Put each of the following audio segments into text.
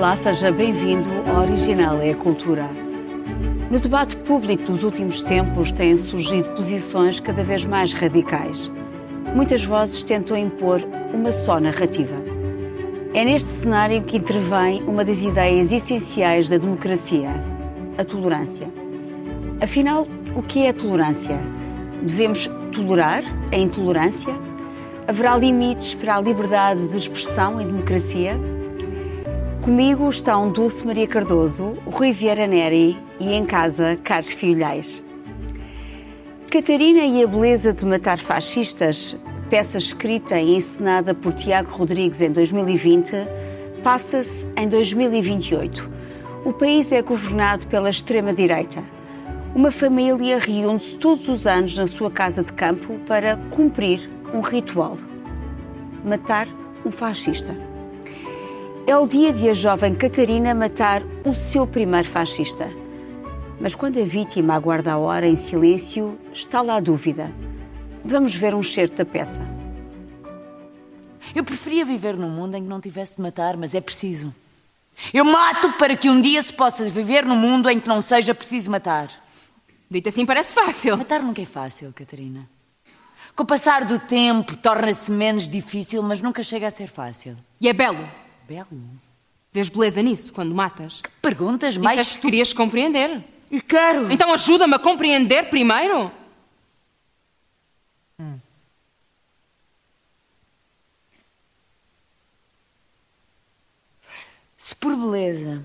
Olá, seja bem-vindo ao Original é a Cultura. No debate público dos últimos tempos têm surgido posições cada vez mais radicais. Muitas vozes tentam impor uma só narrativa. É neste cenário que intervém uma das ideias essenciais da democracia, a tolerância. Afinal, o que é a tolerância? Devemos tolerar a intolerância? Haverá limites para a liberdade de expressão em democracia? Comigo estão Dulce Maria Cardoso, Rui Vieira Neri e em casa Carlos Filhais. Catarina e a beleza de matar fascistas, peça escrita e encenada por Tiago Rodrigues em 2020, passa-se em 2028. O país é governado pela extrema-direita. Uma família reúne-se todos os anos na sua casa de campo para cumprir um ritual: matar um fascista. É o dia de a jovem Catarina matar o seu primeiro fascista. Mas quando a vítima aguarda a hora em silêncio, está lá a dúvida. Vamos ver um certo da peça. Eu preferia viver num mundo em que não tivesse de matar, mas é preciso. Eu mato para que um dia se possa viver num mundo em que não seja preciso matar. Dito assim parece fácil. Matar nunca é fácil, Catarina. Com o passar do tempo torna-se menos difícil, mas nunca chega a ser fácil. E é belo. Belo? Vês beleza nisso quando matas? Que perguntas mais. Disseste que querias compreender. E quero. Então ajuda-me a compreender primeiro. Hum. Se por beleza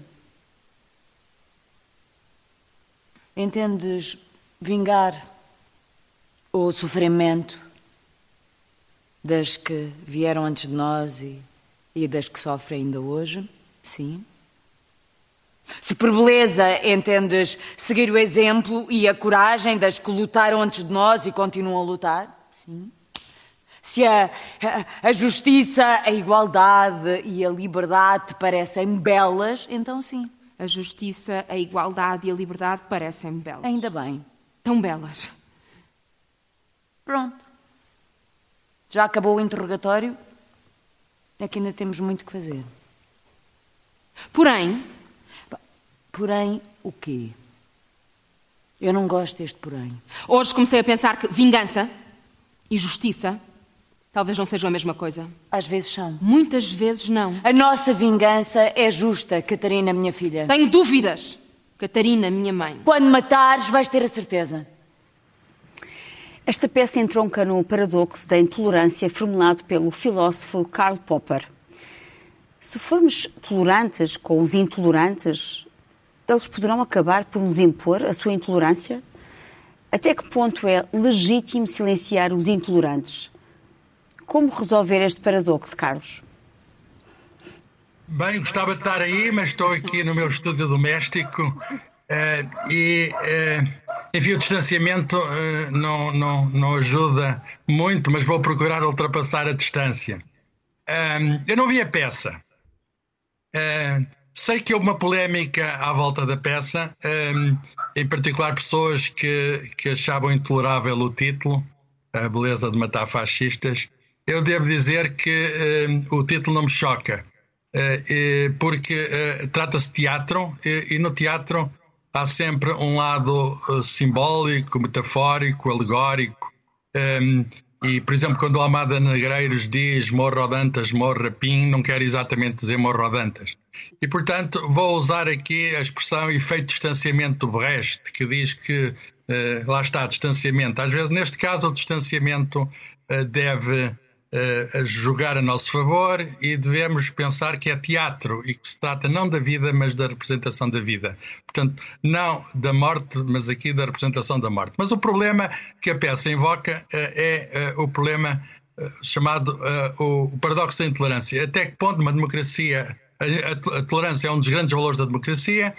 entendes vingar o sofrimento das que vieram antes de nós e, e das que sofrem ainda hoje, sim. Se por beleza entendes seguir o exemplo e a coragem das que lutaram antes de nós e continuam a lutar, sim. Se a, a, a justiça, a igualdade e a liberdade te parecem belas, então sim. A justiça, a igualdade e a liberdade parecem belas. Ainda bem. Tão belas. Pronto. Já acabou o interrogatório? É que ainda temos muito que fazer. Porém. Porém, o quê? Eu não gosto deste porém. Hoje comecei a pensar que vingança e justiça talvez não sejam a mesma coisa. Às vezes são. Muitas vezes não. A nossa vingança é justa, Catarina, minha filha. Tenho dúvidas. Catarina, minha mãe. Quando matares, vais ter a certeza. Esta peça entronca no paradoxo da intolerância formulado pelo filósofo Karl Popper. Se formos tolerantes com os intolerantes, eles poderão acabar por nos impor a sua intolerância? Até que ponto é legítimo silenciar os intolerantes? Como resolver este paradoxo, Carlos? Bem, gostava de estar aí, mas estou aqui no meu estúdio doméstico e, uh, enfim, o distanciamento uh, não, não, não ajuda muito, mas vou procurar ultrapassar a distância. eu não vi a peça. sei que houve uma polémica à volta da peça, em particular pessoas que, que achavam intolerável o título, A Beleza de Matar Fascistas. Eu devo dizer que o título não me choca porque trata-se de teatro e no teatro há sempre um lado simbólico, metafórico, alegórico. Um, ehm, e, por exemplo, quando o Amada Negreiros diz morro Dantas, morro Pim, não quer exatamente dizer morro Dantas. E, portanto, vou usar aqui a expressão efeito distanciamento do Brecht, que diz que, uh, lá está, distanciamento. Às vezes, neste caso, o distanciamento uh, deve a jogar a nosso favor e devemos pensar que é teatro e que se trata não da vida, mas da representação da vida. Portanto, não da morte, mas aqui da representação da morte. Mas o problema que a peça invoca é o problema chamado o paradoxo da intolerância. Até que ponto uma democracia a, tolerância é um dos grandes valores da democracia,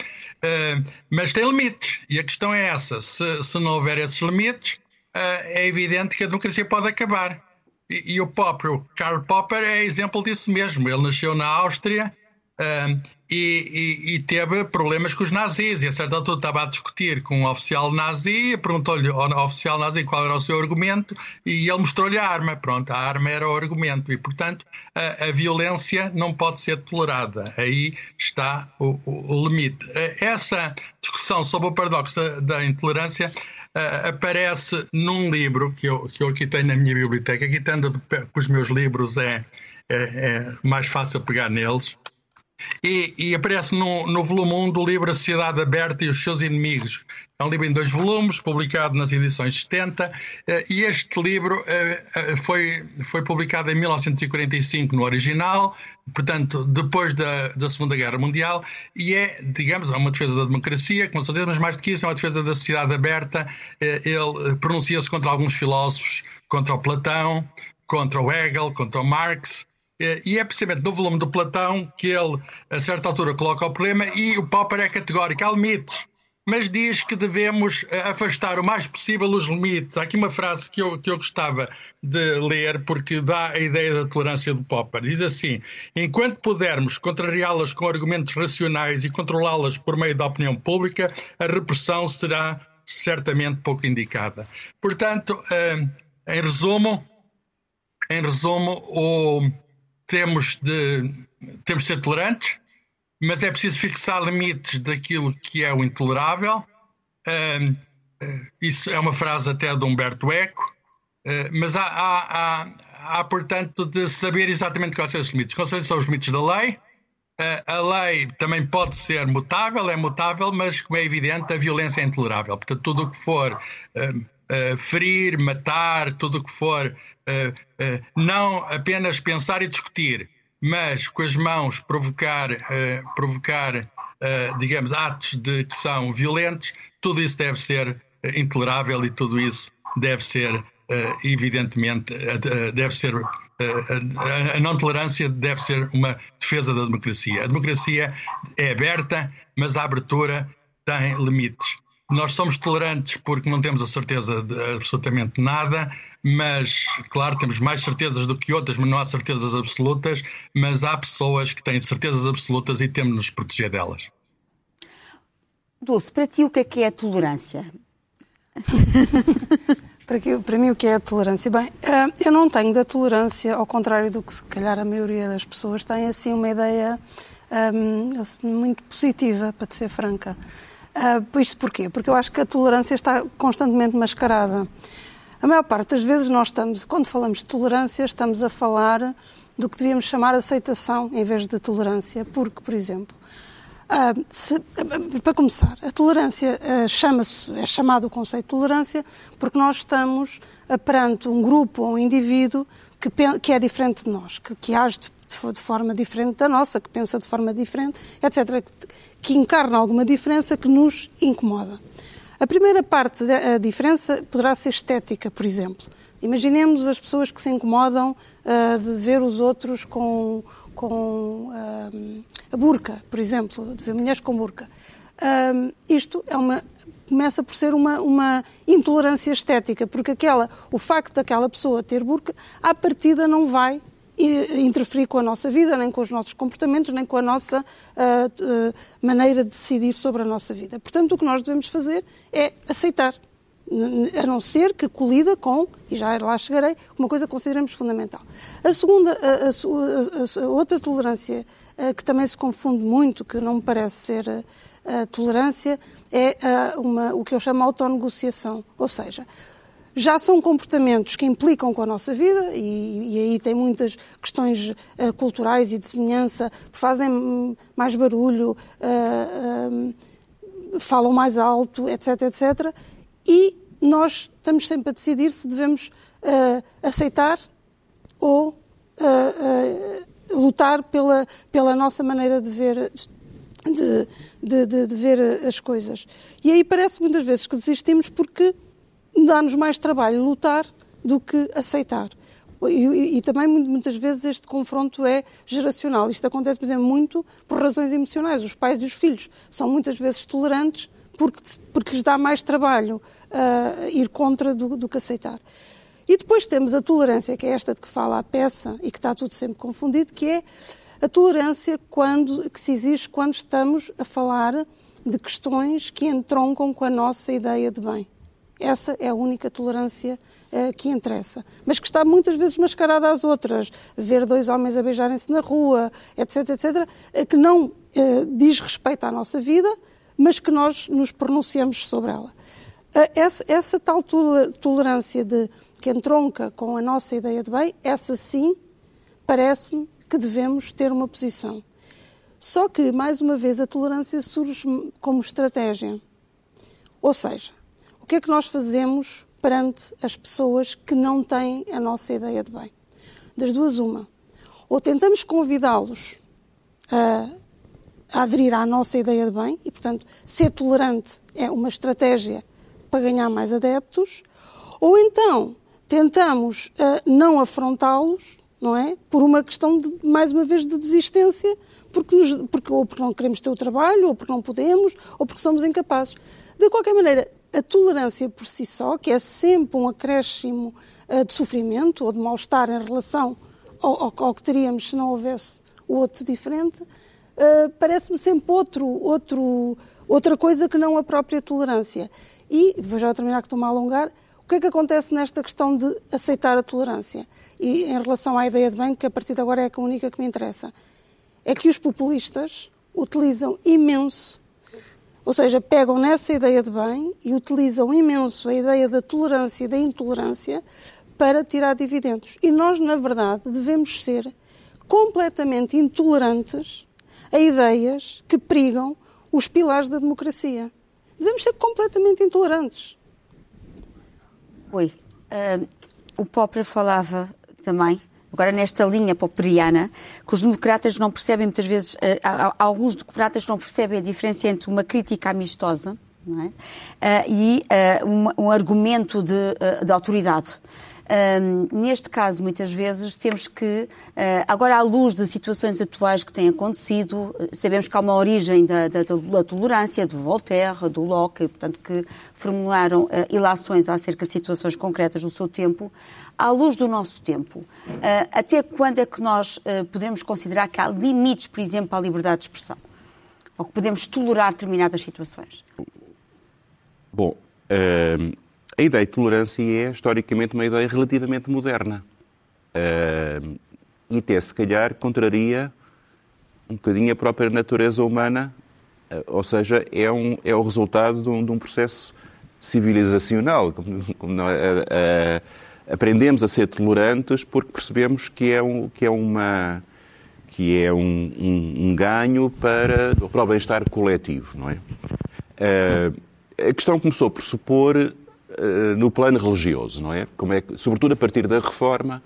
mas tem limites. E a questão é essa: se, se não houver esses limites, é evidente que a democracia pode acabar. E, e, o próprio Karl Popper é exemplo disso mesmo. Ele nasceu na Áustria Uh, e, e, e, teve problemas com os nazis. E a certa altura estava a discutir com um oficial nazi, perguntou-lhe ao oficial nazi qual era o seu argumento e ele mostrou-lhe a arma. Pronto, a arma era o argumento e, portanto, a, a violência não pode ser tolerada. Aí está o, o, o limite. Essa discussão sobre o paradoxo da, da intolerância Uh, aparece num livro que eu, que eu aqui tenho na minha biblioteca. Aqui tendo com os meus livros é, é, é mais fácil pegar neles. E, e, aparece no, no volume 1 do livro A Sociedade Aberta e os Seus Inimigos. É um livro em dois volumes, publicado nas edições 70, eh, e este livro eh, eh, foi, foi publicado em 1945 no original, portanto, depois da, da Segunda Guerra Mundial, e é, digamos, uma defesa da democracia, com certeza, mas mais do que isso, é uma defesa da sociedade aberta. Ele pronuncia-se contra alguns filósofos, contra o Platão, contra o Hegel, contra o Marx, é, e é precisamente no volume do Platão que ele, a certa altura, coloca o problema e o Popper é categórico, há limites, mas diz que devemos eh, afastar o mais possível os limites. Há aqui uma frase que eu, que eu gostava de ler porque dá a ideia da tolerância do Popper. Diz assim: enquanto pudermos contrariá-las com argumentos racionais e controlá-las por meio da opinião pública, a repressão será certamente pouco indicada. Portanto, eh, em resumo, em resumo, o temos de, temos de ser tolerantes, mas é preciso fixar limites daquilo que é o intolerável. Uh, isso é uma frase até de Humberto Eco, uh, mas há, há, há, há, portanto, de saber exatamente quais são os limites. Quais são os limites da lei? a lei também pode ser mutável, é mutável, mas, como é evidente, a violência é intolerável. Portanto, tudo o que for ferir, matar, tudo o que for uh, uh, não apenas pensar e discutir, mas com as mãos provocar, uh, provocar digamos, atos de, que são violentos, tudo isso deve ser intolerável e tudo isso deve ser, evidentemente, deve ser. a não tolerância deve ser uma defesa da democracia. A democracia é aberta, mas a abertura tem limites. Nós somos tolerantes porque não temos a certeza de absolutamente nada, mas, claro, temos mais certezas do que outras, mas não há certezas absolutas. Mas há pessoas que têm certezas absolutas e temos de nos proteger delas. Dulce, para ti o que é que é tolerância? para, que, para mim o que é a tolerância? Bem, eh, eu não tenho da tolerância, ao contrário do que se calhar a maioria das pessoas tem, assim uma ideia um, muito positiva, para te ser franca. Uh, isto porquê? Porque eu acho que a tolerância está constantemente mascarada. A maior parte das vezes nós estamos, quando falamos de tolerância, estamos a falar do que devíamos chamar aceitação em vez de tolerância, porque, por exemplo, uh, se, uh, para começar, a tolerância uh, chama-se, é chamado o conceito de tolerância porque nós estamos perante um grupo ou um indivíduo que, que é diferente de nós, que, que age de, de, forma diferente da nossa, que pensa de forma diferente, etc., que, encarna alguma diferença que nos incomoda. A primeira parte da diferença poderá ser estética, por exemplo. Imaginemos as pessoas que se incomodam uh, de ver os outros com, com uh, a burca, por exemplo, de ver mulheres com burca. Uh, isto é uma, começa por ser uma, uma intolerância estética, porque aquela, o facto daquela pessoa ter burca, à partida não vai interferir com a nossa vida, nem com os nossos comportamentos, nem com a nossa uh, uh, maneira de decidir sobre a nossa vida. Portanto, o que nós devemos fazer é aceitar, a não ser que colida com, e já lá chegarei, uma coisa que consideramos fundamental. A segunda, a, a, a outra tolerância uh, que também se confunde muito, que não me parece ser tolerância, é uma, o que eu chamo de autonegociação. Ou seja, já são comportamentos que implicam com a nossa vida e, e aí tem muitas questões uh, culturais e de vizinhança, fazem mais barulho, uh, uh, falam mais alto, etc, etc. E nós estamos sempre a decidir se devemos aceitar ou lutar pela, pela nossa maneira de ver de, de, de, ver as coisas. E aí parece muitas vezes que desistimos porque dá-nos mais trabalho lutar do que aceitar. E, e, e, também muitas vezes este confronto é geracional. Isto acontece, por exemplo, muito por razões emocionais. Os pais e os filhos são muitas vezes tolerantes porque, porque lhes dá mais trabalho uh, ir contra do, do, que aceitar. E depois temos a tolerância, que é esta de que fala a peça e que está tudo sempre confundido, que é a tolerância quando, que se exige quando estamos a falar de questões que entroncam com a nossa ideia de bem. Essa é a única tolerância uh, que interessa. Mas que está muitas vezes mascarada às outras. Ver dois homens a beijarem-se na rua, etc, etc, uh, que não uh, diz respeito à nossa vida, mas que nós nos pronunciamos sobre ela. Essa, essa, tal tolerância de, que entronca com a nossa ideia de bem, essa sim, parece-me que devemos ter uma posição. Só que, mais uma vez, a tolerância surge como estratégia. Ou seja, o que é que nós fazemos perante as pessoas que não têm a nossa ideia de bem? Das duas, uma. Ou tentamos convidá-los a, a aderir à nossa ideia de bem, e, portanto, ser tolerante é uma estratégia para ganhar mais adeptos, ou então tentamos uh, não afrontá-los, não é? Por uma questão, de, mais uma vez, de desistência, porque, nos, porque ou porque não queremos ter o trabalho, ou porque não podemos, ou porque somos incapazes. De qualquer maneira, a tolerância por si só, que é sempre um acréscimo uh, de sofrimento ou de mal-estar em relação ao, ao, que teríamos se não houvesse o outro diferente, uh, parece-me sempre outro, outro, outra coisa que não a própria tolerância. E, vou já terminar que estou-me a alongar, o que é que acontece nesta questão de aceitar a tolerância? E em relação à ideia de bem, que a partir de agora é a única que me interessa, é que os populistas utilizam imenso ou seja, pegam nessa ideia de bem e utilizam imenso a ideia da tolerância e da intolerância para tirar dividendos. E nós, na verdade, devemos ser completamente intolerantes a ideias que perigam os pilares da democracia. Devemos ser completamente intolerantes. Oi. Uh, o Popper falava também agora nesta linha popperiana, que os democratas não percebem muitas vezes, uh, alguns democratas não percebem a diferença entre uma crítica amistosa é? uh, e uh, um, um, argumento de, de autoridade. Um, neste caso, muitas vezes, temos que, uh, agora à luz de situações atuais que têm acontecido, sabemos que há uma origem da, da, da tolerância, de Voltaire, do Locke, portanto, que formularam uh, ilações acerca de situações concretas no seu tempo. À luz do nosso tempo, uh, até quando é que nós podemos considerar que há limites, por exemplo, à liberdade de expressão? Ou que podemos tolerar determinadas situações? Bom, a ideia de tolerância é, historicamente, uma ideia relativamente moderna. Uh, e até, se calhar, contraria um bocadinho a própria natureza humana, uh, ou seja, é, um, é o resultado de um, de um processo civilizacional. Como, como uh, aprendemos a ser tolerantes porque percebemos que é, um, que é uma que é um, um, um ganho para, para o bem-estar coletivo, não é? a questão começou por supor no plano religioso, não é? Como é que, sobretudo a partir da reforma,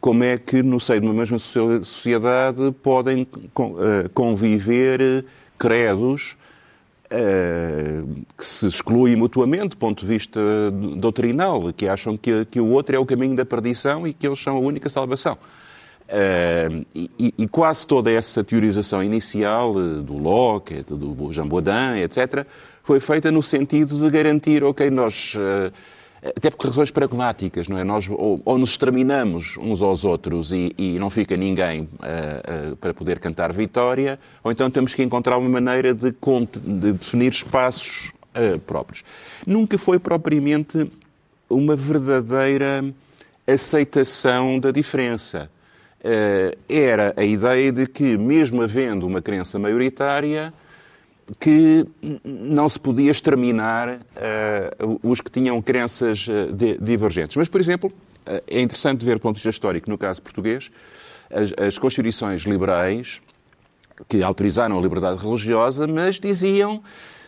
como é que no seio de uma mesma sociedade podem eh, conviver credos eh, que se excluem mutuamente do ponto de vista doutrinal, que acham que, o outro é o caminho da perdição e que eles são a única salvação. E, e, quase toda essa teorização inicial do Locke, do Jean Baudin, etc., foi feita no sentido de garantir, ok, nós, uh, até por razões pragmáticas, não é? Nós ou, ou nos exterminamos uns aos outros e, e não fica ninguém uh, uh, para poder cantar vitória, ou então temos que encontrar uma maneira de, de definir espaços próprios. Nunca foi propriamente uma verdadeira aceitação da diferença. Era a ideia de que, mesmo havendo uma crença maioritária, que não se podia exterminar uh, os que tinham crenças uh, divergentes. Mas, por exemplo, uh, é interessante ver do ponto de vista histórico, no caso português, as, as constituições liberais que autorizaram a liberdade religiosa, mas diziam,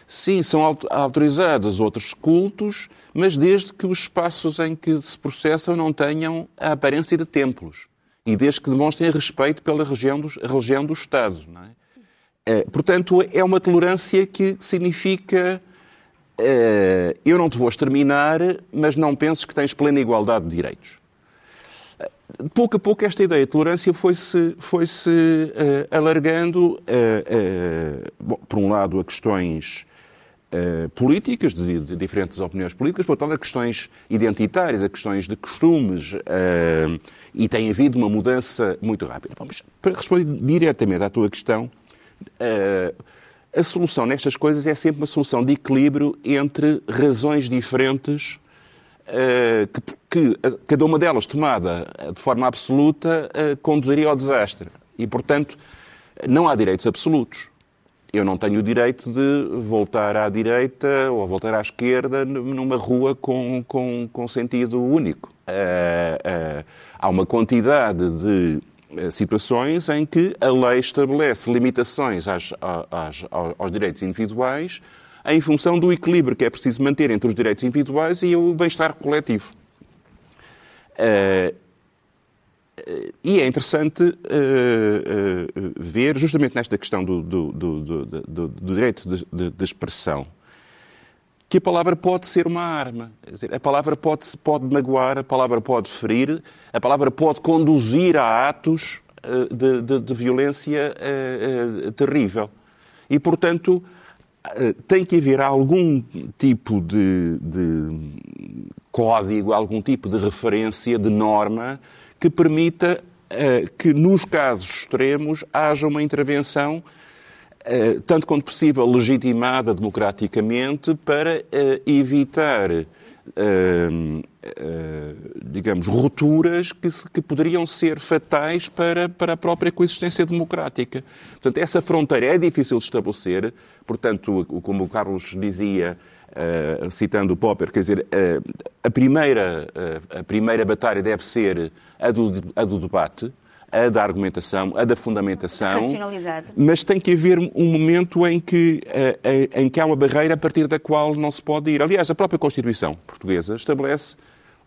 sim, são autorizados outros cultos, mas desde que os espaços em que se processam não tenham a aparência de templos e desde que demonstrem respeito pela religião do, religião do Estado. É? Eh, portanto, é uma tolerância que significa uh, eu não te vou exterminar, mas não penses que tens plena igualdade de direitos. Pouco a pouco esta ideia de tolerância foi-se foi -se, uh, alargando, bom, por um lado, a questões uh, políticas, de, de, diferentes opiniões políticas, portanto, a questões identitárias, a questões de costumes, uh, e tem havido uma mudança muito rápida. Bom, para responder diretamente à tua questão, uh, a solução nestas coisas é sempre uma solução de equilíbrio entre razões diferentes que, que, cada uma delas tomada de forma absoluta conduziria ao desastre. E, portanto, não há direitos absolutos eu não tenho o direito de voltar à direita ou voltar à esquerda numa rua com, com, com sentido único. Há uma quantidade de situações em que a lei estabelece limitações às, às, aos direitos individuais em função do equilíbrio que é preciso manter entre os direitos individuais e o bem-estar coletivo. E é interessante uh, uh, ver, justamente nesta questão do, do, do, do direito de, de, de, expressão, que a palavra pode ser uma arma. Dizer, a palavra pode, pode magoar, a palavra pode ferir, a palavra pode conduzir a atos uh, de, de, violência terrível. E, portanto, tem que haver algum tipo de, de código, algum tipo de referência, de norma que permita que, nos casos extremos, haja uma intervenção, uh, tanto quanto possível, legitimada democraticamente, para uh, evitar, digamos, rupturas que, que, poderiam ser fatais para, para a própria coexistência democrática. Portanto, essa fronteira é difícil de estabelecer, portanto, como o Carlos dizia, Uh, citando o Popper, quer dizer, uh, a, primeira, uh, a primeira batalha deve ser a do, a do debate, a da argumentação, a da fundamentação, mas tem que haver um momento em que, em que há uma barreira a partir da qual não se pode ir. Aliás, a própria Constituição portuguesa estabelece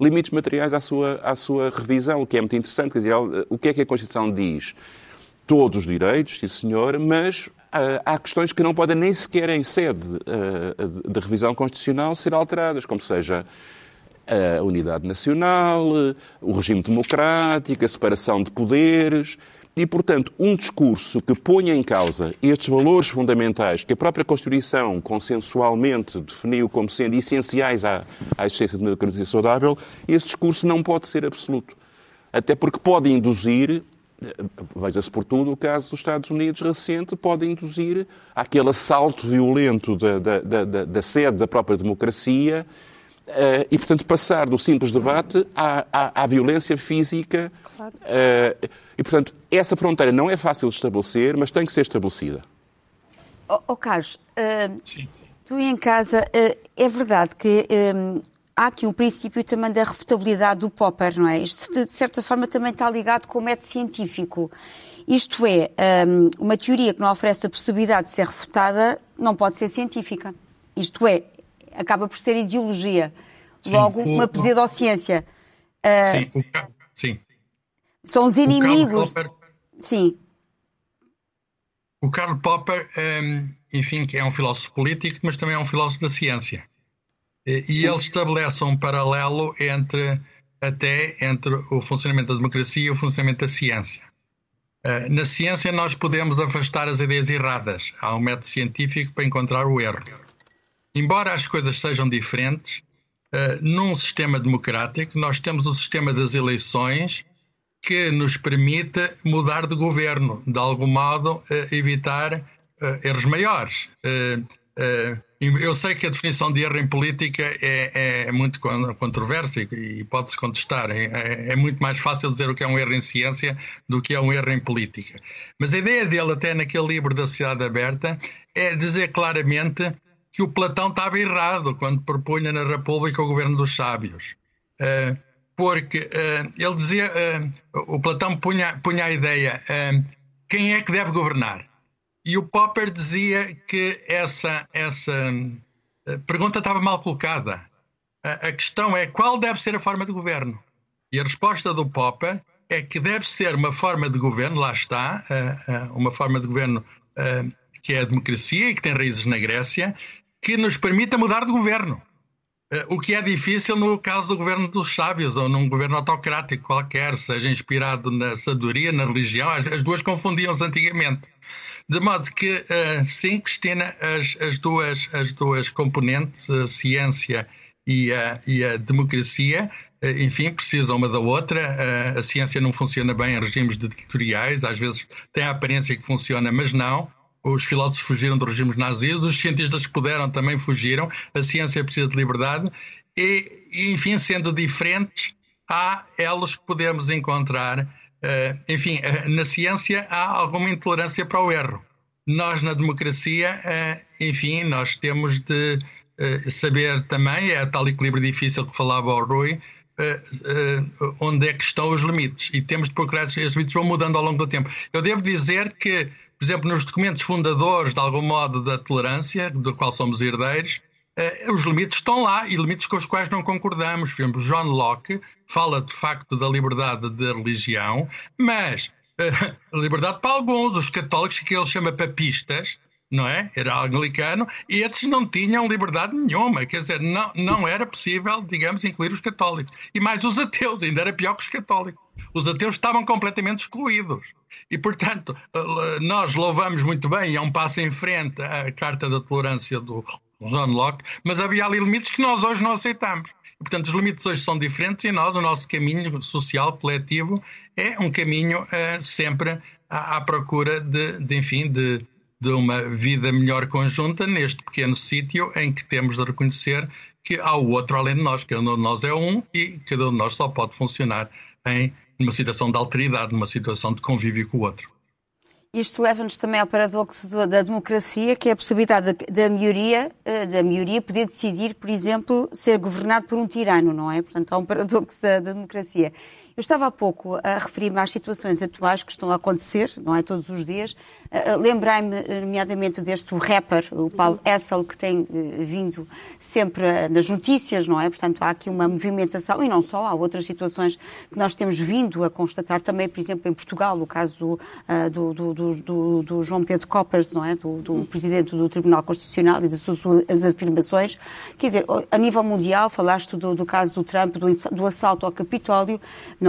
limites materiais à sua, à sua revisão, o que é muito interessante. Quer dizer, o que é que a Constituição diz? Todos os direitos, sim senhor, mas há questões que não podem nem sequer em sede de revisão constitucional ser alteradas, como seja a unidade nacional, o regime democrático, a separação de poderes. E, portanto, um discurso que ponha em causa estes valores fundamentais que a própria Constituição consensualmente definiu como sendo essenciais à, à existência de uma democracia saudável, esse discurso não pode ser absoluto. Até porque pode induzir, veja-se por tudo o caso dos Estados Unidos recente, pode induzir aquele assalto violento da, da, da, da sede da própria democracia Uh, e, portanto, passar do simples debate à, à, à violência física. Claro. Uh, e, portanto, essa fronteira não é fácil de estabelecer, mas tem que ser estabelecida. Oh, oh Carlos, uh, tu em casa, é verdade que há aqui um princípio também da refutabilidade do Popper, não é? Isto, de certa forma, também está ligado com o método científico. Isto é, um, uma teoria que não oferece a possibilidade de ser refutada não pode ser científica. Isto é, acaba por ser ideologia. Sim, Logo, o, uma pseudociência. Uh, sim, o, sim. São os inimigos. Popper, sim. O Karl Popper, um, enfim, que é um filósofo político, mas também é um filósofo da ciência. E, ele estabelece um paralelo entre até entre o funcionamento da democracia e o funcionamento da ciência. Uh, na ciência, nós podemos afastar as ideias erradas. Há um método científico para encontrar o erro embora as coisas sejam diferentes, uh, num sistema democrático, nós temos o sistema das eleições que nos permite mudar de governo, de algum modo uh, evitar uh, erros maiores. eu sei que a definição de erro em política é, é muito controversa e pode-se contestar. É, é, muito mais fácil dizer o que é um erro em ciência do que é um erro em política. Mas a ideia dele, até naquele livro da Sociedade Aberta, é dizer claramente que o Platão estava errado quando propunha na República o governo dos sábios. Uh, porque uh, ele dizia, uh, o Platão punha, punha a ideia, quem é que deve governar? E o Popper dizia que essa, essa pergunta estava mal colocada. a questão é qual deve ser a forma de governo? E a resposta do Popper é que deve ser uma forma de governo, lá está, uma forma de governo que é a democracia e que tem raízes na Grécia, que nos permita mudar de governo. O que é difícil no caso do governo dos sábios ou num governo autocrático qualquer, seja inspirado na sabedoria, na religião, as duas confundiam-se antigamente. De modo que, sim, Cristina, as, as, duas, as duas componentes, a ciência e a, e a democracia, eh, enfim, precisam uma da outra. Eh, a ciência não funciona bem em regimes ditatoriais, às vezes tem a aparência que funciona, mas não. Os filósofos fugiram dos regimes nazis, os cientistas que puderam também fugiram. A ciência precisa de liberdade e, enfim, sendo diferentes, há elos que podemos encontrar. Eh, enfim, na ciência há alguma intolerância para o erro. Nós, na democracia, enfim, nós temos de eh, saber também, é tal equilíbrio difícil que falava o Rui, onde é que estão os limites. E temos de procurar esses limites vão mudando ao longo do tempo. Eu devo dizer que, por exemplo, nos documentos fundadores, de algum modo, da tolerância, do qual somos herdeiros, os limites estão lá e limites com os quais não concordamos. Por exemplo, John Locke fala de facto da liberdade de religião, mas liberdade para alguns, os católicos, que ele chama papistas, não é? Era anglicano, e esses não tinham liberdade nenhuma, quer dizer, não, não era possível, digamos, incluir os católicos. E mais os ateus, ainda era pior que os católicos. Os ateus estavam completamente excluídos. E, portanto, nós louvamos muito bem, é um passo em frente a Carta da Tolerância do John Locke, mas havia ali limites que nós hoje não aceitamos. Portanto, os limites hoje são diferentes e nós, o nosso caminho social, coletivo, é um caminho uh, sempre à, à procura de, de, enfim, de, de uma vida melhor conjunta neste pequeno sítio em que temos de reconhecer que há o outro além de nós, cada um de nós é um e cada um de nós só pode funcionar em uma situação de alteridade, numa situação de convívio com o outro. Isto leva-nos também ao paradoxo da democracia, que é a possibilidade da maioria, eh, da maioria poder decidir, por exemplo, ser governado por um tirano, não é? Portanto, há um paradoxo da democracia. Eu estava há pouco a referir-me às situações atuais que estão a acontecer, não é todos os dias. Uh, Lembrei-me, nomeadamente, deste rapper, o Paulo Essel, que tem vindo sempre nas notícias, não é? Portanto, há aqui uma movimentação, e não só, há outras situações que nós temos vindo a constatar também, por exemplo, em Portugal, o caso do, do, do, do, João Pedro Coppers, não é? Do, presidente do Tribunal Constitucional e das suas afirmações. Quer dizer, a nível mundial, falaste do, caso do Trump, do, assalto ao Capitólio,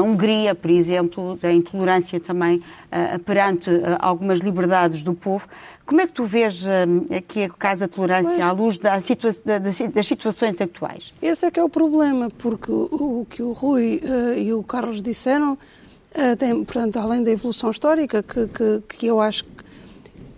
na Hungria, por exemplo, da intolerância também uh, perante uh, algumas liberdades do povo. Como é que tu vês uh, aqui o caso da tolerância à luz da situa das situações atuais? Esse é que é o problema, porque o, o que o Rui e o Carlos disseram tem, portanto, além da evolução histórica, que, que, que eu acho que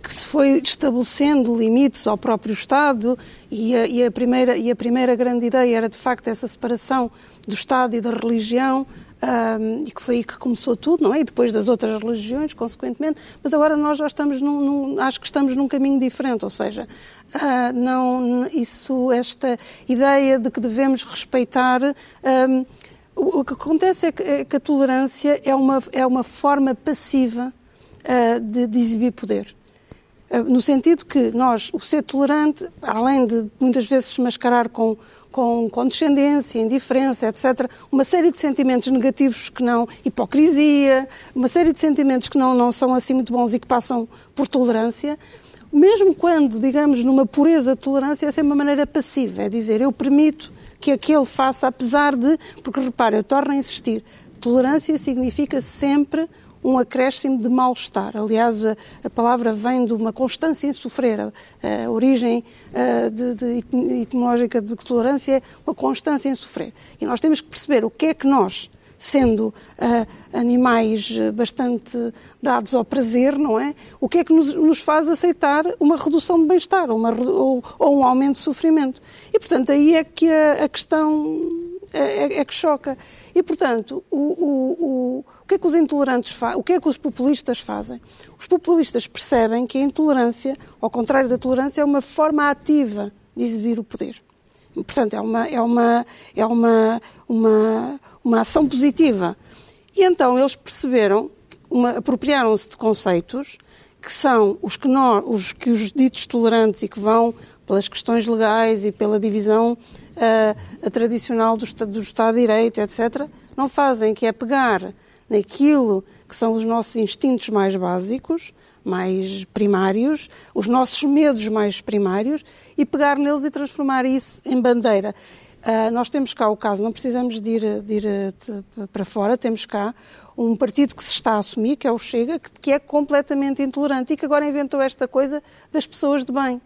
que se foi estabelecendo limites ao próprio Estado e a, e a, primeira, e a primeira grande ideia era de facto essa separação do Estado e da religião um, e que foi aí que começou tudo, não é? E depois das outras religiões, consequentemente, mas agora nós já estamos num, num acho que estamos num caminho diferente, ou seja, uh, não, isso, esta ideia de que devemos respeitar. Um, o que acontece é que, é que, a tolerância é uma, é uma forma passiva uh, de, de exibir poder uh, no sentido que nós, o ser tolerante, além de muitas vezes se mascarar com, com condescendência, indiferença, etc. Uma série de sentimentos negativos que não, hipocrisia, uma série de sentimentos que não, não são assim muito bons e que passam por tolerância. Mesmo quando, digamos, numa pureza de tolerância, essa é uma maneira passiva, é dizer, eu permito que aquele faça, apesar de. Porque repare, eu torno a insistir, tolerância significa sempre um acréscimo de mal-estar. Aliás, a, a, palavra vem de uma constância em sofrer. A, a origem a, de, de, etimológica de tolerância é uma constância em sofrer. E nós temos que perceber o que é que nós, sendo animais bastante dados ao prazer, não é? O que é que nos, nos faz aceitar uma redução de bem-estar ou, ou, um aumento de sofrimento? E, portanto, aí é que a, a questão é, é, é, que choca. E, portanto, o, o o que é que os intolerantes fazem? O que é que os populistas fazem? Os populistas percebem que a intolerância, ao contrário da tolerância, é uma forma ativa de exibir o poder. Portanto, é uma, é uma, é uma, uma, uma ação positiva. E então eles perceberam, apropriaram-se de conceitos que são os que, nós, os que os ditos tolerantes e que vão pelas questões legais e pela divisão uh, tradicional do, do Estado de Direito, etc., não fazem, que é pegar naquilo que são os nossos instintos mais básicos, mais primários, os nossos medos mais primários, e pegar neles e transformar isso em bandeira. Uh, nós temos cá o caso, não precisamos de ir, de ir de, para fora, temos cá um partido que se está a assumir, que é o Chega, que, que é completamente intolerante e que agora inventou esta coisa das pessoas de bem.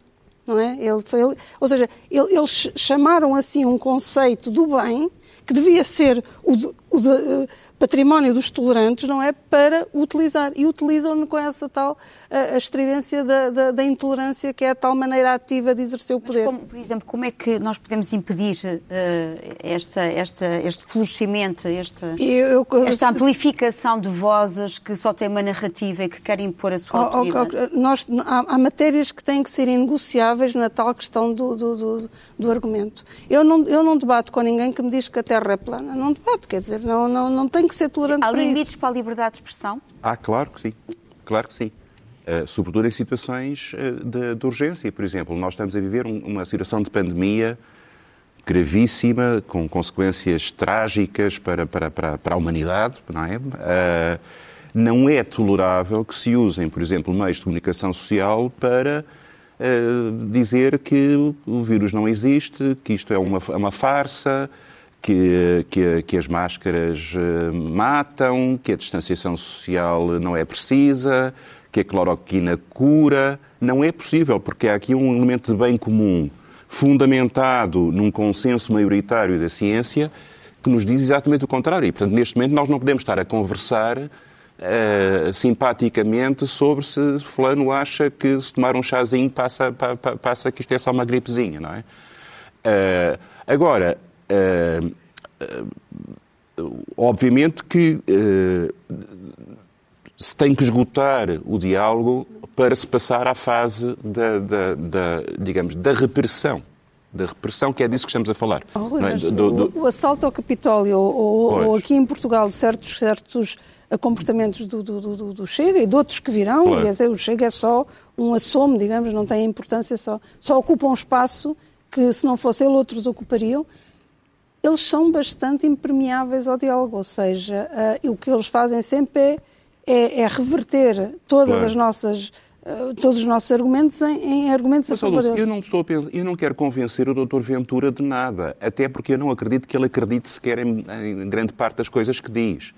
Não é? Ele foi, ou seja, ele, eles chamaram assim um conceito do bem que devia ser o, o património dos tolerantes, não é? Para utilizar. E utilizam-no com essa tal uh, a estridência da, da, da, intolerância, que é a tal maneira ativa de exercer o poder. Como, por exemplo, como é que nós podemos impedir uh, esta, esta, este florescimento, esta, eu, eu, esta amplificação de vozes que só têm uma narrativa e que querem impor a sua autoridade? Oh, oh, nós, há, há, matérias que têm que ser inegociáveis na tal questão do, do, do, do argumento. Eu não, eu não debato com ninguém que me diz que a Terra é plana. Não debato, quer dizer, não, não, não tenho que ser tolerante Há para limites isso. para a liberdade de expressão? Ah, claro que sim. Claro que sim. Uh, sobretudo em situações uh, de, de, urgência. Por exemplo, nós estamos a viver um, uma situação de pandemia gravíssima, com consequências trágicas para, para, para, para a humanidade, não é? Uh, não é tolerável que se usem, por exemplo, meios de comunicação social para dizer que o vírus não existe, que isto é uma, é uma farsa, que, que, que, as máscaras eh, matam, que a distanciação social não é precisa, que a cloroquina cura. Não é possível, porque há aqui um elemento de bem comum fundamentado num consenso maioritário da ciência que nos diz exatamente o contrário. E, portanto, neste momento nós não podemos estar a conversar uh, simpaticamente sobre se fulano acha que se tomar um chazinho passa, pa, pa, passa que isto é só uma gripezinha, não é? Uh, agora, obviamente que uh, se tem que esgotar o diálogo para se passar à fase da, da, da digamos, da repressão da repressão, que é disso que estamos a falar. Oh, Rui, é? do, do... O, o, assalto ao Capitólio ou, ou, aqui em Portugal certos, certos comportamentos do, do, do, Chega e de outros que virão, claro. e dizer, o Chega é só um assomo, digamos, não tem importância, só, só ocupa um espaço que se não fosse ele outros ocupariam eles são bastante impermeáveis ao diálogo, ou seja, uh, o que eles fazem sempre é, é, é reverter todas claro. as nossas uh, todos os nossos argumentos em, em argumentos Mas, a favor eu não estou pensar, eu não quero convencer o Dr. Ventura de nada, até porque eu não acredito que ele acredite sequer em, em grande parte das coisas que diz.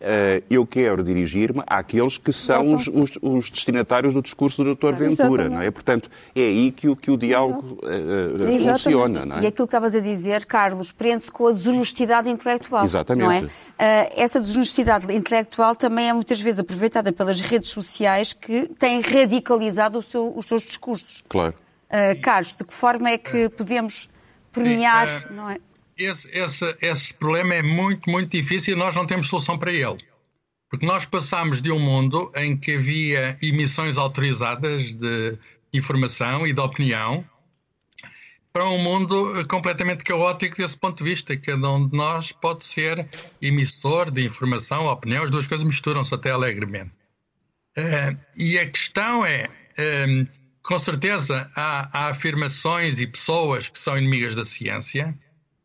Uh, eu quero dirigir-me àqueles que são os, os, os, destinatários do discurso do Dr. Ventura, não é? Portanto, é aí que o, que o diálogo uh, funciona, não é? E aquilo que estavas a dizer, Carlos, prende-se com a desonestidade intelectual, Exatamente. não é? Uh, essa desonestidade intelectual também é muitas vezes aproveitada pelas redes sociais que têm radicalizado seu, os seus discursos. Claro. Carlos, de que forma é que podemos premiar, Sim, não é? Esse, esse, esse problema é muito, muito difícil e nós não temos solução para ele. Porque nós passamos de um mundo em que havia emissões autorizadas de informação e de opinião para um mundo completamente caótico desse ponto de vista. Cada um de nós pode ser emissor de informação, opinião, as duas coisas misturam-se até alegremente. Uh, e a questão é, um, com certeza há, há afirmações e pessoas que são inimigas da ciência,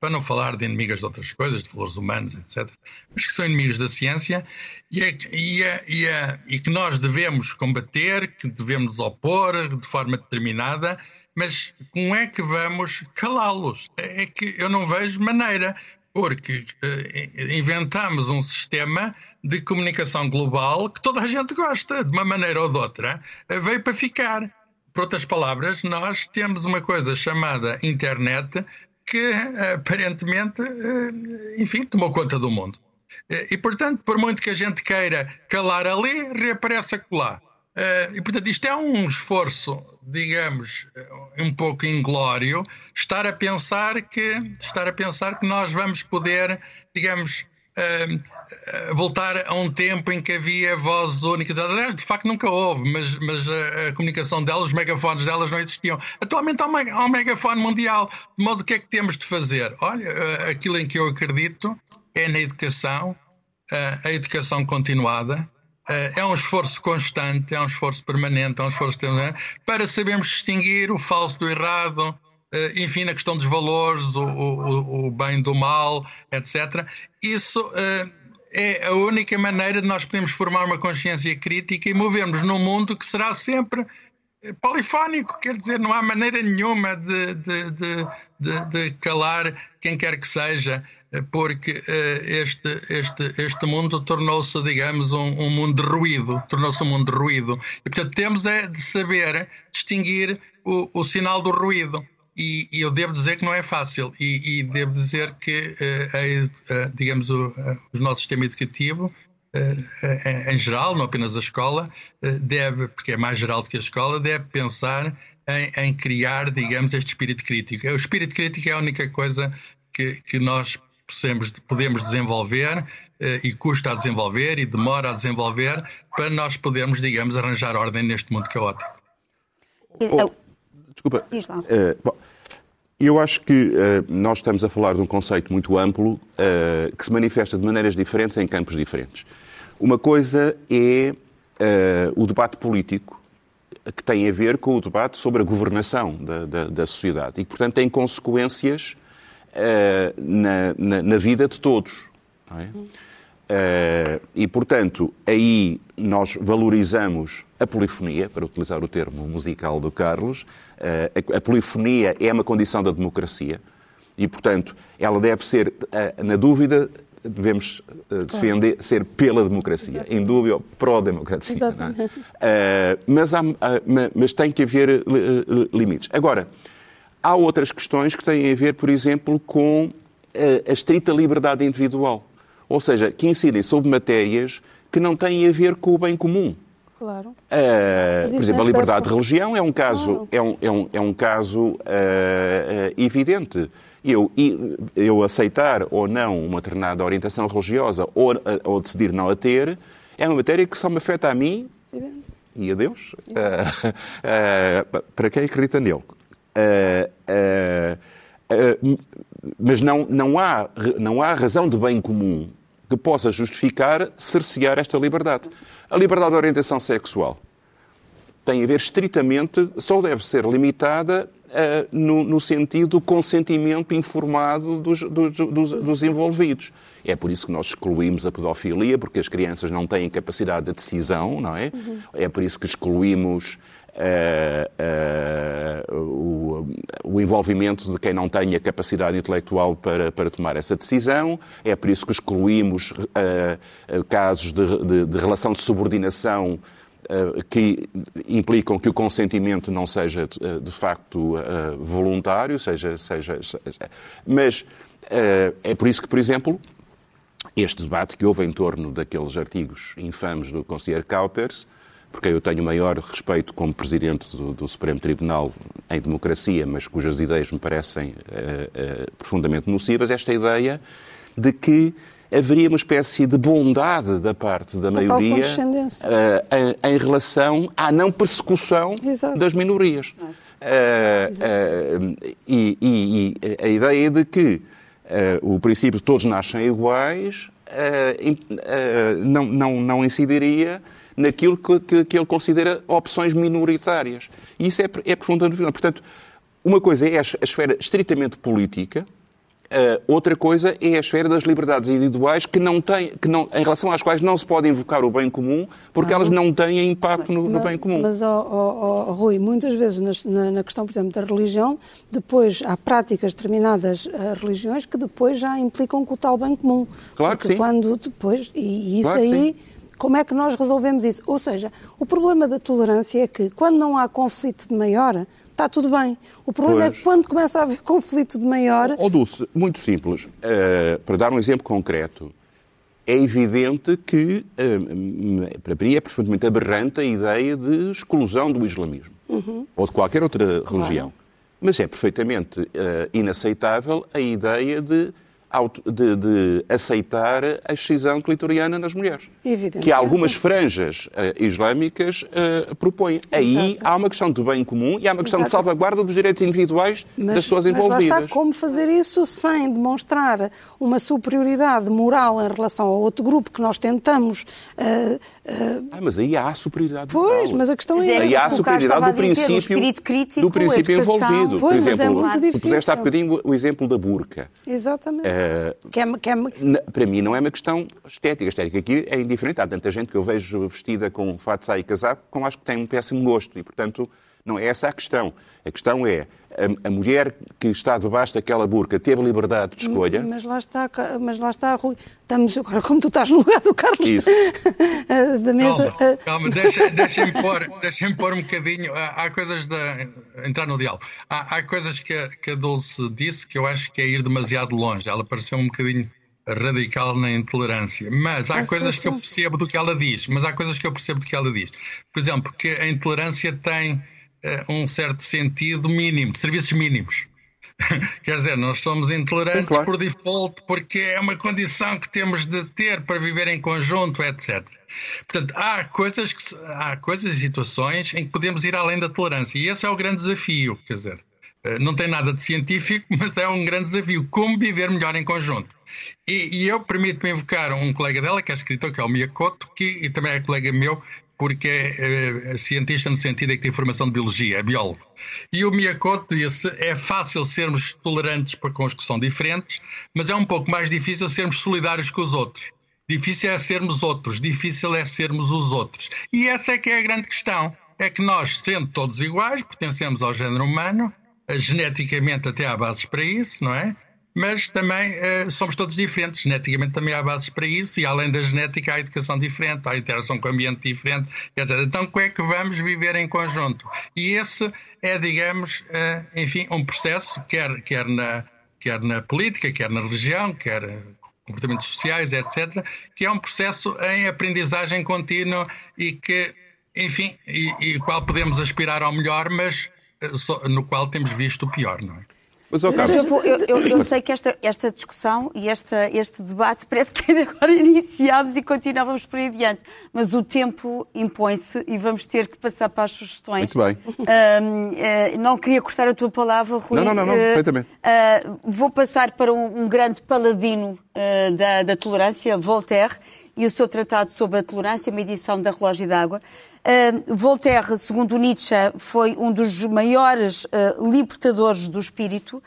para não falar de inimigas de outras coisas, de valores humanos, etc., mas que são inimigos da ciência e, é, e, é, e, é, e que nós devemos combater, que devemos opor de forma determinada, mas como é que vamos calá-los? É que eu não vejo maneira, porque uh, inventamos um sistema de comunicação global que toda a gente gosta, de uma maneira ou de outra, uh, veio para ficar. Por outras palavras, nós temos uma coisa chamada internet que aparentemente, eh, enfim, tomou conta do mundo. Eh, e, portanto, por muito que a gente queira calar ali, reaparece acolá. Eh, e, portanto, isto é um esforço, digamos, um pouco inglório, estar a pensar que, estar a pensar que nós vamos poder, digamos, voltar a um tempo em que havia vozes únicas. Aliás, de facto nunca houve, mas, mas a, a, comunicação delas, os megafones delas não existiam. Atualmente há, uma, há um megafone mundial. De modo, que é que temos de fazer? Olha, eh, aquilo em que eu acredito é na educação, eh, a educação continuada. Eh, é um esforço constante, é um esforço permanente, é um esforço para sabermos distinguir o falso do errado, enfim, na questão dos valores, o, o, o bem do mal, etc. Isso é a única maneira de nós podermos formar uma consciência crítica e movermos num mundo que será sempre polifónico, quer dizer, não há maneira nenhuma de, de, de, de calar quem quer que seja, porque este, este, este mundo tornou-se, digamos, um, um, mundo de ruído, tornou-se um mundo de ruído. E, portanto, temos é de saber distinguir o, o sinal do ruído. E, e, eu devo dizer que não é fácil, e, e devo dizer que, digamos, o, o nosso sistema educativo eh, em geral, não apenas a escola, eh, deve, porque é mais geral do que a escola, deve pensar em, em criar, digamos, este espírito crítico. O espírito crítico é a única coisa que, que nós podemos, podemos desenvolver eh, e custa a desenvolver e demora a desenvolver para nós podermos, digamos, arranjar ordem neste mundo caótico. Oh, desculpa. Uh, bom, eu acho que uh, nós estamos a falar de um conceito muito amplo uh, que se manifesta de maneiras diferentes em campos diferentes. Uma coisa é uh, o debate político, que tem a ver com o debate sobre a governação da, da, da sociedade e, portanto, tem consequências na, na, na, vida de todos. É? E, portanto, aí nós valorizamos a polifonia, para utilizar o termo musical do Carlos. Uh, a, a, polifonia é uma condição da democracia e, portanto, ela deve ser, uh, na dúvida, devemos uh, defender ser pela democracia, Exatamente. em dúvida pró-democracia. É? Mas, há, mas tem que haver limites. Agora, há outras questões que têm a ver, por exemplo, com a estrita liberdade individual. Ou seja, que incidem sobre matérias que não têm a ver com o bem comum. Claro. Uh, por exemplo, a liberdade de religião é um caso, claro. é um, é um, é um caso uh, uh, evidente eu, eu aceitar ou não uma determinada orientação religiosa ou, ou decidir não a ter, é uma matéria que só me afeta a mim e a Deus, para quem acredita nele. Mas não, não, há, não há razão de bem comum que possa justificar cercear esta liberdade. A liberdade de orientação sexual tem a ver estritamente, só deve ser limitada uh, no, no, sentido do consentimento informado dos, dos, dos, dos, envolvidos. É por isso que nós excluímos a pedofilia, porque as crianças não têm capacidade de decisão, não é? Uhum. É por isso que excluímos uh, uh, o, o, envolvimento de quem não tem a capacidade intelectual para, para tomar essa decisão. É por isso que excluímos casos de, de, de relação de subordinação que implicam que o consentimento não seja de facto voluntário, seja, seja, seja. mas é por isso que, por exemplo, este debate que houve em torno daqueles artigos infames do conselheiro Kaupers, porque eu tenho maior respeito como presidente do, do, Supremo Tribunal em democracia, mas cujas ideias me parecem uh, uh, profundamente nocivas, esta ideia de que haveria uma espécie de bondade da parte da maioria uh, em, em, relação à não persecução Exato. das minorias. Uh, e, e, e, a ideia de que o princípio de todos nascem iguais não, não, não incidiria naquilo que, que, que, ele considera opções minoritárias. E isso é, é profundamente. Portanto, uma coisa é a esfera estritamente política, Uh, outra coisa é a esfera das liberdades individuais que não tem, que não, em relação às quais não se pode invocar o bem comum, porque ah, elas não têm impacto no, no bem comum. Mas, oh, oh, oh, Rui, muitas vezes na, na, questão, por exemplo, da religião, depois há práticas determinadas uh, religiões que depois já implicam com o tal bem comum. Claro que sim. quando depois, e, e isso claro aí como é que nós resolvemos isso? Ou seja, o problema da tolerância é que quando não há conflito de maior, está tudo bem. O problema pois. é que quando começa a haver conflito de maior. Ó oh, Dulce, muito simples. Uh, para dar um exemplo concreto, é evidente que, uh, para mim, é profundamente aberrante a ideia de exclusão do islamismo uhum. ou de qualquer outra claro. religião. Mas é perfeitamente uh, inaceitável a ideia de de, de, aceitar a excisão clitoriana nas mulheres. Que algumas franjas uh, islâmicas uh, propõem. Exato. Aí há uma questão de bem comum e há uma questão Exato. de salvaguarda dos direitos individuais mas, das pessoas envolvidas. Mas está como fazer isso sem demonstrar uma superioridade moral em relação ao outro grupo que nós tentamos. Uh, ah, mas aí há a superioridade moral. Pois, mas a questão é. Aí há a superioridade do princípio, crítico, do princípio envolvido. Pois, Por exemplo, é tu puseste há bocadinho o exemplo da burca. Exatamente. Que é, que é... Para mim não é uma questão estética. Estética aqui é indiferente. Há tanta gente que eu vejo vestida com fato e casaco, com acho que tem um péssimo gosto. E, portanto, Não é essa a questão. A questão é a, a, mulher que está debaixo daquela burca teve liberdade de escolha. Mas lá está, mas lá está, Rui. Estamos agora, como tu estás no lugar do Carlos Isso. da mesa. Calma, calma deixa, deixa-me pôr, deixa pôr um bocadinho. Há, há coisas de. entrar no diálogo. Há, há coisas que a, que a Dulce disse que eu acho que é ir demasiado longe. Ela pareceu um bocadinho radical na intolerância. Mas há coisas que eu percebo do que ela diz. Mas há coisas que eu percebo do que ela diz. Por exemplo, que a intolerância tem um certo sentido mínimo, de serviços mínimos. Quer dizer, nós somos intolerantes claro. por default porque é uma condição que temos de ter para viver em conjunto, etc. Portanto, há coisas, que, há coisas e situações em que podemos ir além da tolerância e esse é o grande desafio. Quer dizer, eh, não tem nada de científico, mas é um grande desafio. Como viver melhor em conjunto? E, e eu permito-me invocar um colega dela, que é escritor, que é o Miyakoto, que e também é colega meu, porque é, é, cientista no sentido de que tem formação de biologia, é biólogo. E o Miyakoto disse: é fácil sermos tolerantes para com os que são diferentes, mas é um pouco mais difícil sermos solidários com os outros. Difícil é sermos outros, difícil é sermos os outros. E essa é que é a grande questão. É que nós, sendo todos iguais, pertencemos ao género humano, geneticamente até há bases para isso, não é? Mas também uh, somos todos diferentes, geneticamente também há bases para isso, e além da genética há educação diferente, há interação com o ambiente diferente, etc. Então, como é que vamos viver em conjunto? E esse é, digamos, uh, enfim, um processo, quer, quer, na, quer na política, quer na religião, quer comportamentos sociais, etc., que é um processo em aprendizagem contínua e que, enfim, e, e qual podemos aspirar ao melhor, mas no qual temos visto o pior, não é? Mas, eu, eu, eu, eu, sei que esta, esta discussão e esta, este debate parece que ainda agora iniciámos e continuávamos por aí adiante, mas o tempo impõe-se e vamos ter que passar para as sugestões. Muito bem. Uh, uh, não queria cortar a tua palavra, Rui. Não, não, não, não uh, perfeitamente. vou passar para um, um grande paladino da, da tolerância, Voltaire, e o seu tratado sobre a tolerância, uma edição da Relógio d'Água. Uh, Voltaire, segundo Nietzsche, foi um dos maiores uh, libertadores do espírito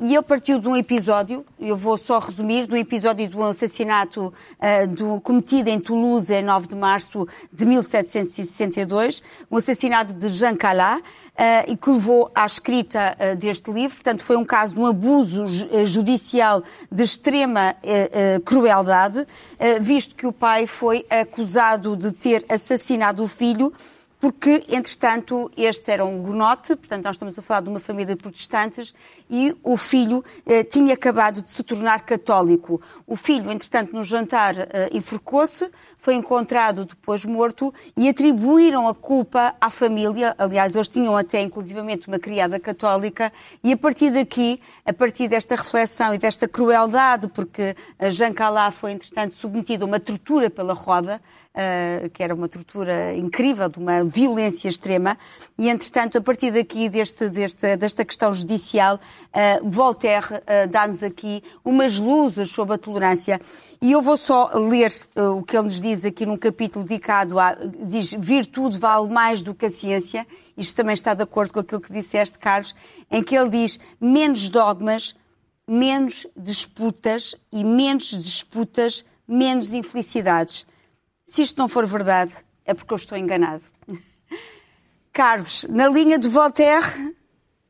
e ele partiu de um episódio, eu vou só resumir, do episódio do assassinato uh, do, cometido em Toulouse em 9 de março de 1762, um assassinato de Jean Calas, uh, e que levou à escrita uh, deste livro. Portanto, foi um caso de um abuso judicial de extrema crueldade, visto que o pai foi acusado de ter assassinado o filho porque, entretanto, este era um gonote, portanto, nós estamos a falar de uma família de protestantes, e o filho eh, tinha acabado de se tornar católico. O filho, entretanto, no jantar eh, enforcou-se, foi encontrado depois morto e atribuíram a culpa à família. Aliás, eles tinham até, inclusivamente, uma criada católica, e a partir daqui, a partir desta reflexão e desta crueldade, porque Jean Calá foi, entretanto, submetido a uma tortura pela roda, uh, que era uma tortura incrível, de uma violência extrema, e entretanto, a partir daqui, deste, deste, desta questão judicial, uh, Voltaire uh, dá-nos aqui umas luzes sobre a tolerância. E eu vou só ler o que ele nos diz aqui num capítulo dedicado a. diz: virtude vale mais do que a ciência. Isto também está de acordo com aquilo que disseste, Carlos, em que ele diz: menos dogmas, menos disputas e menos disputas, menos infelicidades. Se isto não for verdade, é porque eu estou enganado. Carlos, na linha de Voltaire,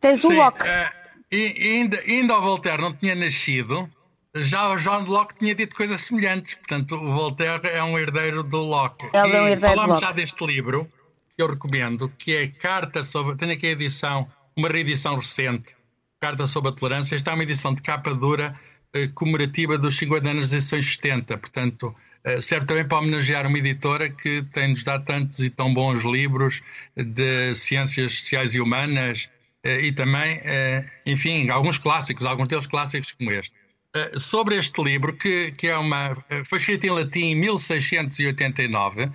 tens Sim, o Locke. Uh, ainda, ainda o Voltaire não tinha nascido, já o John Locke tinha dito coisas semelhantes. Portanto, o Voltaire é um herdeiro do Locke. Ele é um herdeiro falamos já deste livro, que eu recomendo, que é Carta sobre. Tenho aqui a edição, uma reedição recente, Carta sobre a Tolerância. Esta é uma edição de capa dura eh, comemorativa dos 50 anos das edições 70. Portanto, serve também para homenagear uma editora que tem-nos dado tantos e tão bons livros de ciências sociais e humanas eh, e também, eh, enfim, alguns clássicos, alguns deles clássicos como este. Sobre este livro, que, que é uma, foi escrito em latim em 1689,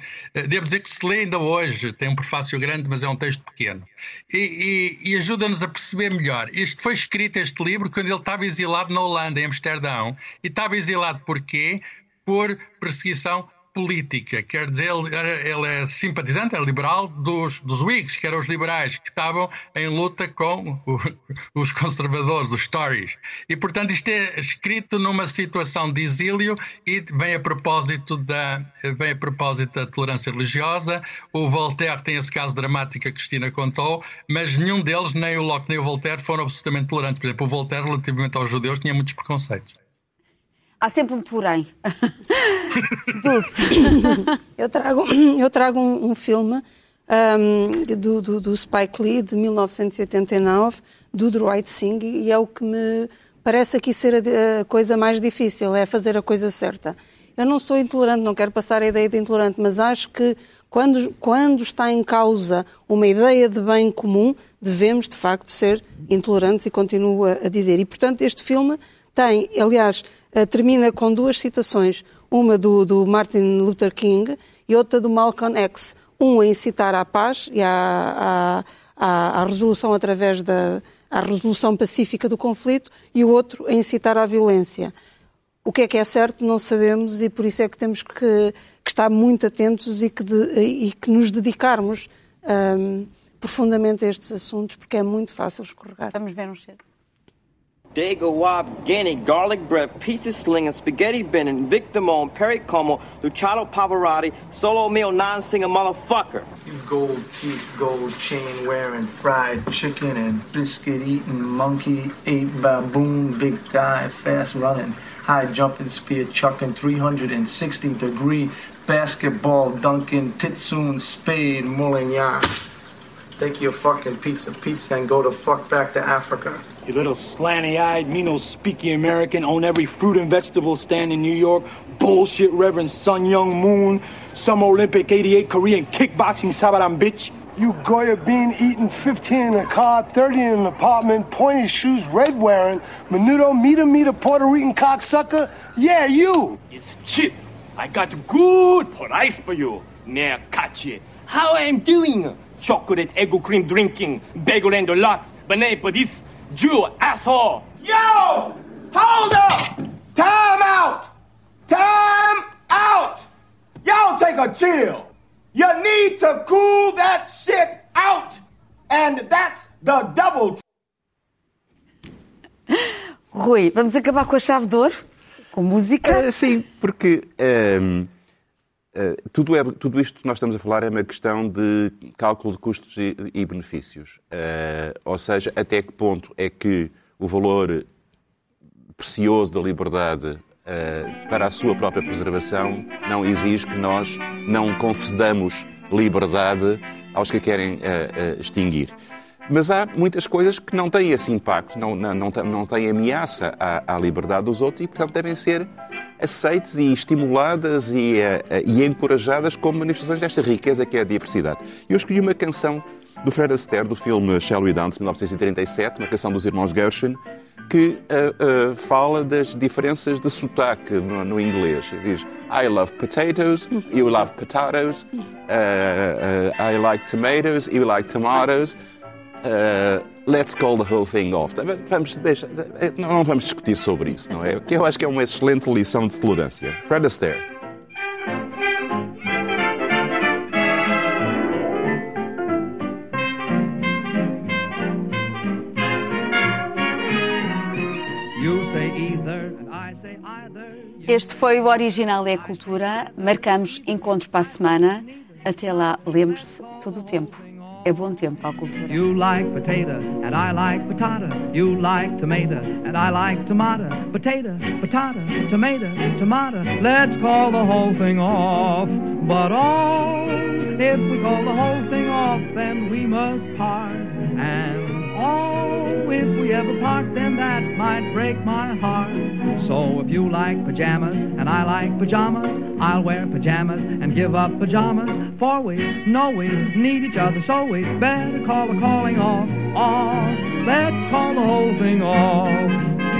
devo dizer que se lê ainda hoje, tem um prefácio grande, mas é um texto pequeno, e, e, e ajuda-nos a perceber melhor. Isto foi escrito, este livro, quando ele estava exilado na Holanda, em Amsterdão, e estava exilado porquê? Por perseguição política, quer dizer, ele, ele é simpatizante, é liberal dos, dos Whigs, que eram os liberais, que estavam em luta com o, os conservadores, os Tories. E, portanto, isto é escrito numa situação de exílio e vem a propósito da, vem a propósito da tolerância religiosa. O Voltaire tem esse caso dramático que a Cristina contou, mas nenhum deles, nem o Locke nem o Voltaire, foram absolutamente tolerantes. Por exemplo, o Voltaire, relativamente aos judeus, tinha muitos preconceitos. Há sempre um porém. Dulce. eu trago, eu trago um, um filme um, do, do, do, Spike Lee, de 1989, do Dwight Singh, e é o que me parece aqui ser a, a coisa mais difícil, é fazer a coisa certa. Eu não sou intolerante, não quero passar a ideia de intolerante, mas acho que quando, quando está em causa uma ideia de bem comum, devemos de facto ser intolerantes e continuo a, a dizer. E portanto, este filme tem, aliás, eh, termina com duas citações, uma do, do, Martin Luther King e outra do Malcolm X. Um a incitar à paz e à, à, à resolução através da à resolução pacífica do conflito e o outro a incitar à violência. O que é que é certo não sabemos e por isso é que temos que, que estar muito atentos e que, de, e que nos dedicarmos um, profundamente a estes assuntos porque é muito fácil escorregar. Vamos ver um cheiro. Dago Wab, Guinea, garlic bread, pizza slinging, spaghetti bending, Victimone, Perry Como, Luciano Pavarotti, solo meal non-singer motherfucker. You gold teeth, gold chain wearing, fried chicken and biscuit eating, monkey ate baboon, big thigh, fast running, high jumping, spear chucking, 360 degree basketball dunking, titsoon, spade, mulling yarn. Take your fucking pizza pizza and go the fuck back to Africa. You little slanty-eyed, me no speaky American, own every fruit and vegetable stand in New York. Bullshit Reverend Sun Young Moon, Some Olympic 88 Korean kickboxing sabaram bitch. You Goya bean eating 15 in a car, 30 in an apartment, pointy shoes, red wearing, menudo, meter, meter, Puerto Rican cocksucker? Yeah, you! It's cheap. I got good price for you. Near catchy. How I'm doing? Chocolate egg cream drinking, bagel and lots, banana for this Jew asshole. Yo! Hold up! Time out! Time out! Y'all take a chill. You need to cool that shit out. And that's the double. Rui, vamos acabar com a chave de ouro? Com música? Uh, sim, porque. Um eh, tudo, é, tudo isto que nós estamos a falar é uma questão de cálculo de custos e, e benefícios. Uh, ou seja, até que ponto é que o valor precioso da liberdade uh, para a sua própria preservação não exige que nós não concedamos liberdade aos que querem extinguir. Mas há muitas coisas que não têm esse impacto, não, não, não, não têm ameaça à, à liberdade dos outros e, portanto, devem ser aceites e estimuladas e, uh, e encorajadas como manifestações desta riqueza que é a diversidade. Eu escolhi uma canção do Fred Astaire, do filme Shall We Dance, 1937, uma canção dos irmãos Gershwin, que uh, uh, fala das diferenças de sotaque no, no, inglês. Diz, I love potatoes, you love potatoes, I like tomatoes, you like tomatoes. Uh, let's call the whole thing off. Vamos, deixa, não vamos discutir sobre isso, não é? Que eu acho que é uma excelente lição de tolerância. Fred Astaire. Este foi o Original é Cultura. Marcamos encontro para a semana. Até lá, lembre-se, todo o tempo You like potato and I like patata. You like tomato and I like tomato. Potato, patata, tomato, tomato. Let's call the whole thing off. But all, if we call the whole thing off, then we must part. And all, if we ever part, then that might break my heart. So if you like pajamas and I like pajamas, I'll wear pajamas and give up pajamas. For we know we need each other, so we better call the calling off, off. Let's call the whole thing off.